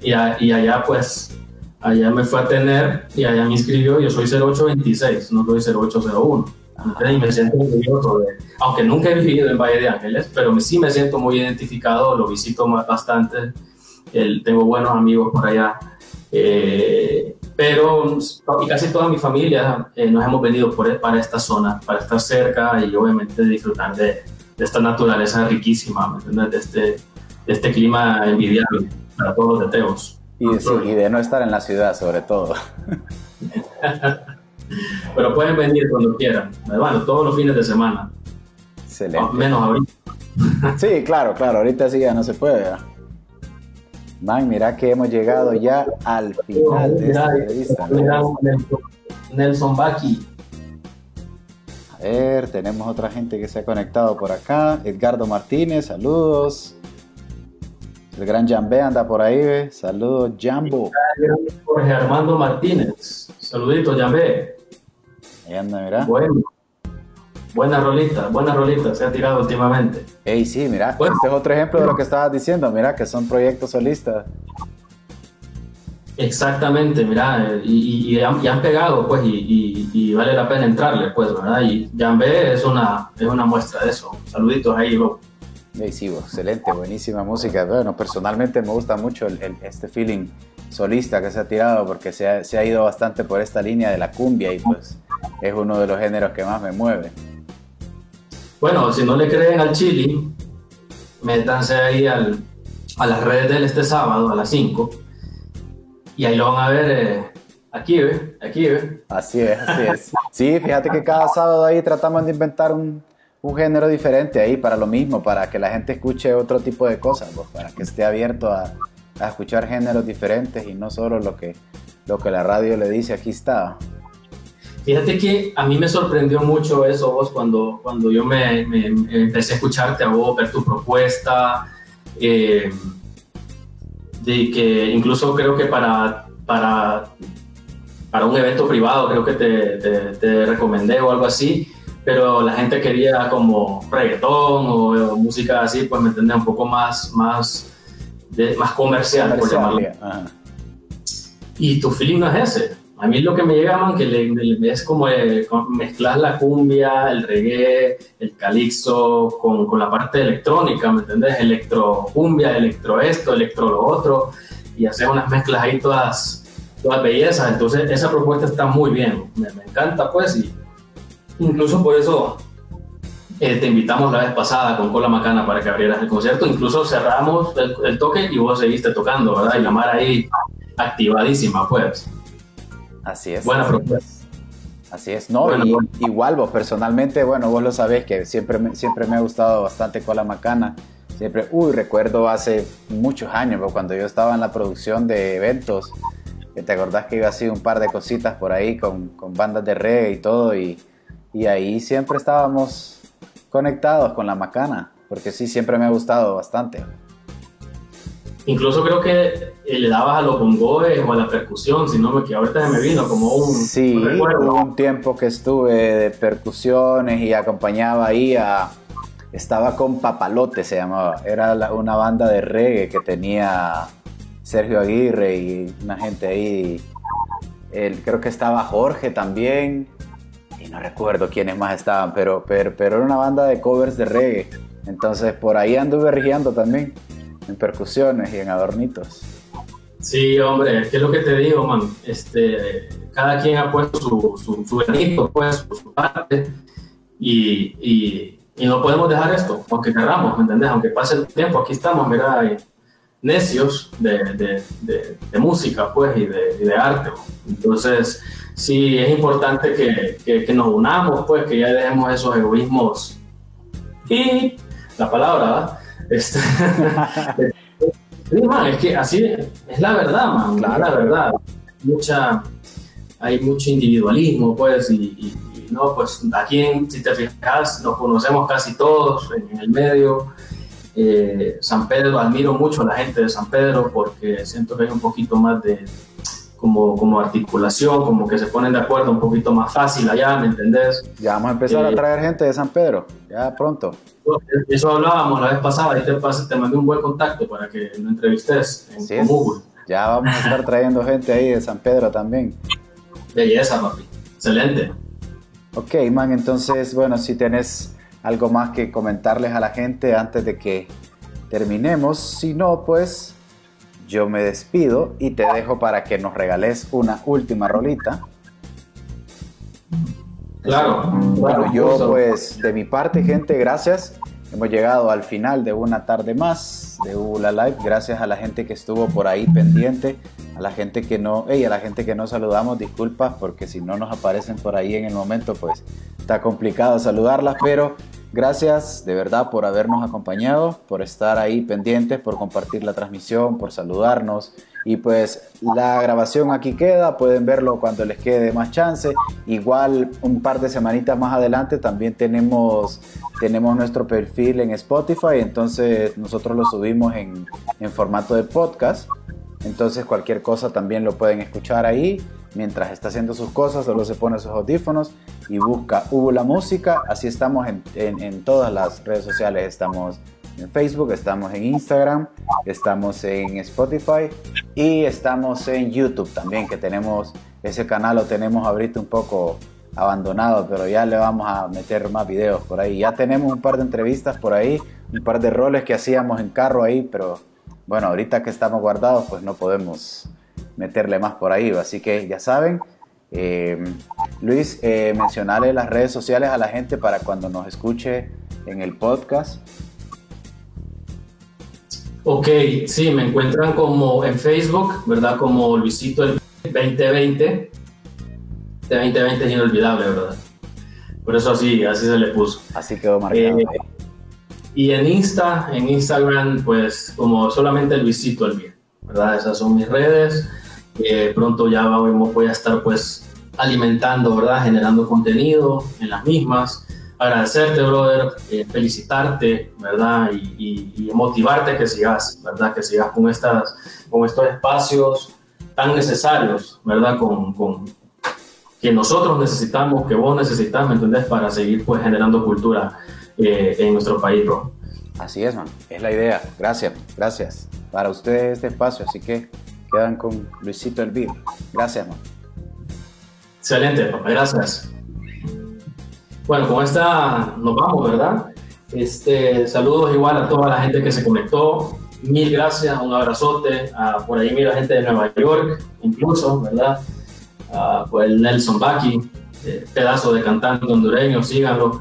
Y, y, allá pues, allá me fue a tener y allá me inscribió, yo soy 0826, no soy 0801. Y me siento orgulloso de, aunque nunca he vivido en Valle de Ángeles, pero sí me siento muy identificado, lo visito bastante, el, tengo buenos amigos por allá. Eh, pero y casi toda mi familia eh, nos hemos venido por, para esta zona, para estar cerca y obviamente disfrutar de, de esta naturaleza riquísima, De este, de este clima envidiable para todos los teteos. Y, y de no estar en la ciudad, sobre todo. Pero pueden venir cuando quieran, bueno, todos los fines de semana. Excelente. Menos ahorita. Sí, claro, claro, ahorita sí ya no se puede. Man, mira que hemos llegado ya al final de esta entrevista. Nelson Baki. A ver, tenemos otra gente que se ha conectado por acá. Edgardo Martínez, saludos. El gran Jambé anda por ahí. Saludos, Jambo. Jorge Armando Martínez. Saluditos, Jambé. Ahí anda, mira. Bueno. Buena rolita, buena rolita, se ha tirado últimamente. Ey, sí, mira, este es otro ejemplo de lo que estabas diciendo, mira, que son proyectos solistas. Exactamente, mira, y, han, pegado, pues, y, vale la pena entrarle, pues, ¿verdad? Y Jambe es una, es una muestra de eso. Saluditos ahí, Bob. Ey, sí, excelente, buenísima música. Bueno, personalmente me gusta mucho este feeling solista que se ha tirado porque se ha, se ha ido bastante por esta línea de la cumbia y pues es uno de los géneros que más me mueve. Bueno, si no le creen al Chili, métanse ahí al, a las redes del este sábado a las 5 y ahí lo van a ver eh, aquí, ¿ve? Aquí, ¿ve? Así es, así es. Sí, fíjate que cada sábado ahí tratamos de inventar un, un género diferente ahí para lo mismo, para que la gente escuche otro tipo de cosas, pues, para que esté abierto a, a, escuchar géneros diferentes y no solo lo que, lo que la radio le dice, aquí está. Fíjate que a mí me sorprendió mucho eso vos cuando, cuando yo me, empecé a escucharte a vos, ver tu propuesta, eh, de que incluso creo que para, para, para un evento privado creo que te, te, recomendé o algo así, pero la gente quería como reggaetón o, música así, pues me entendía un poco más, más, de, más comercial, por llamarlo. Y tu feeling no es ese a mí lo que me llega, man, que le, es como eh, mezclar la cumbia, el reggae, el calixto con, con, la parte electrónica, ¿me entendés? Electro cumbia, electro esto, electro lo otro, y hacer unas mezclas ahí todas, todas bellezas. Entonces, esa propuesta está muy bien, me, encanta, pues, y incluso por eso eh, te invitamos la vez pasada con Cola Macana para que abrieras el concierto. Incluso cerramos el, el toque y vos seguiste tocando, ¿verdad? Y la mar ahí activadísima, pues. Así es. Buena propuesta. Así es, no, igual vos personalmente, bueno, vos lo sabés que siempre me, siempre me ha gustado bastante Cola Macana. Siempre, uy, recuerdo hace muchos años, cuando yo estaba en la producción de eventos, te acordás que iba así un par de cositas por ahí con, con bandas de reggae y todo, y, y ahí siempre estábamos conectados con la Macana, porque sí, siempre me ha gustado bastante. Incluso creo que eh, le dabas a los bongos o a la percusión, si no me que ahorita me vino como un. Sí, hubo un tiempo que estuve de percusiones y acompañaba ahí a. Estaba con Papalote, se llamaba. Era una banda de reggae que tenía Sergio Aguirre y una gente ahí. El, creo que estaba Jorge también. Y no recuerdo quiénes más estaban, pero, pero, pero era una banda de covers de reggae. Entonces por ahí anduve rigiendo también en percusiones y en adornitos. Sí, hombre, ¿qué es lo que te digo, man? Este, cada quien ha puesto su, su, su pues, su parte, y, y, y, no podemos dejar esto, aunque queramos, ¿me entendés? Aunque pase el tiempo, aquí estamos, mira, necios de, música, pues, y de, arte. Entonces, sí, es importante que, nos unamos, pues, que ya dejemos esos egoísmos. Y la palabra, ¿verdad? Este, es que así es la verdad, man, es la verdad. Mucha, hay mucho individualismo, pues, y, no, pues aquí, si te fijas, nos conocemos casi todos en el medio. Eh, San Pedro, admiro mucho a la gente de San Pedro porque siento que hay un poquito más de como, como articulación, como que se ponen de acuerdo un poquito más fácil allá, ¿me entendés? Ya vamos a empezar a eh, traer gente de San Pedro, ya pronto. Eso hablábamos la vez pasada, y te, te mandé un buen contacto para que lo entrevistes en Google. Ya vamos a estar trayendo gente ahí de San Pedro también. Belleza, papi. Excelente. Ok, man, entonces, bueno, si tienes algo más que comentarles a la gente antes de que terminemos. Si no, pues yo me despido y te dejo para que nos regales una última rolita. Claro. Bueno, yo pues de mi parte, gente, gracias. Hemos llegado al final de una tarde más de Ula Live. Gracias a la gente que estuvo por ahí pendiente, a la gente que no, hey, a la gente que no saludamos, disculpas porque si no nos aparecen por ahí en el momento, pues está complicado saludarlas, pero Gracias de verdad por habernos acompañado, por estar ahí pendientes, por compartir la transmisión, por saludarnos. Y pues la grabación aquí queda, pueden verlo cuando les quede más chance. Igual un par de semanitas más adelante también tenemos, tenemos nuestro perfil en Spotify, entonces nosotros lo subimos en, en formato de podcast. Entonces cualquier cosa también lo pueden escuchar ahí mientras está haciendo sus cosas, solo se pone sus audífonos y busca Hubo la Música. Así estamos en, en, todas las redes sociales. Estamos en Facebook, estamos en Instagram, estamos en Spotify y estamos en YouTube también, que tenemos ese canal, lo tenemos ahorita un poco abandonado, pero ya le vamos a meter más videos por ahí. Ya tenemos un par de entrevistas por ahí, un par de roles que hacíamos en carro ahí, pero bueno, ahorita que estamos guardados, pues no podemos meterle más por ahí. Así que ya saben, eh, Luis, eh, mencionarle las redes sociales a la gente para cuando nos escuche en el podcast. Ok, sí, me encuentran como en Facebook, ¿verdad? Como Luisito el 2020. De 2020 es inolvidable, ¿verdad? Por eso así, así se le puso. Así quedó marcado. Eh, y en Insta, en Instagram, pues como solamente Luisito el bien, ¿verdad? Esas son mis redes pronto ya voy a estar pues alimentando, ¿verdad? Generando contenido en las mismas. Agradecerte, brother, eh, felicitarte, ¿verdad? Y, motivarte que sigas, ¿verdad? Que sigas con, estas, con estos espacios tan necesarios, ¿verdad? Con, con, que nosotros necesitamos, que vos necesitas, ¿me entendés? Para seguir pues generando cultura eh, en nuestro país, bro. Así es, man. Es la idea. Gracias, gracias. Para ustedes este espacio, así que quedan con Luisito El Vivo. Gracias, man. Excelente, papá, gracias. Bueno, con esta nos vamos, ¿verdad? Este, saludos igual a toda la gente que se conectó. Mil gracias, un abrazote. A, por ahí mira gente de Nueva York, incluso, ¿verdad? A, por el Nelson Baki, eh, pedazo de cantante hondureño, síganlo.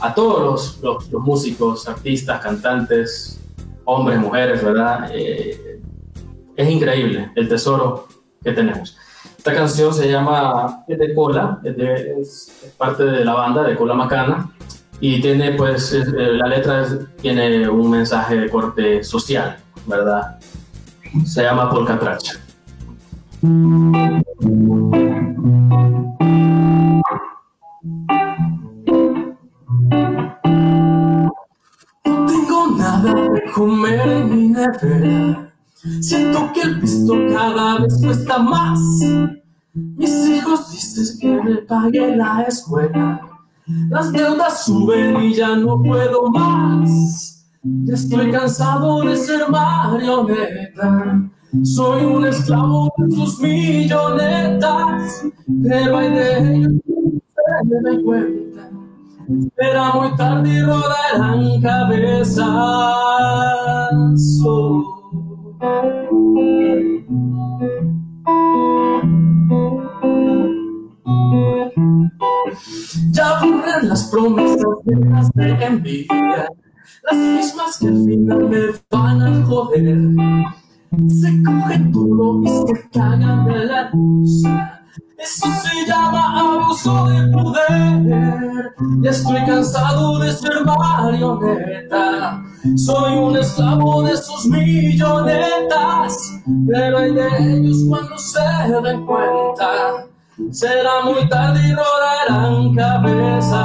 A todos los, los, músicos, artistas, cantantes, hombres, mujeres, ¿verdad? Eh, es increíble el tesoro que tenemos. Esta canción se llama de Cola, es, parte de la banda de Cola Macana y tiene pues eh, la letra tiene un mensaje de corte social, ¿verdad? Se llama Polcatracha. No comer en mi nevera Siento que el pisto cada vez cuesta más. Mis hijos dicen que me pague la escuela. Las deudas suben y ya no puedo más. Ya estoy cansado de ser marioneta. Soy un esclavo de sus millonetas. Pero hay de ellos que me. Será muy tarde y rodarán cabezas. Ya volverán las promesas llenas de envidia, las mismas que al final me van a joder. Se cogen todo y se cagan de la risa eso se llama abuso de poder. Ya estoy cansado de ser marioneta. Soy un esclavo de sus millonetas. Pero hay de ellos cuando se den cuenta. Será muy tarde y rodarán cabezas.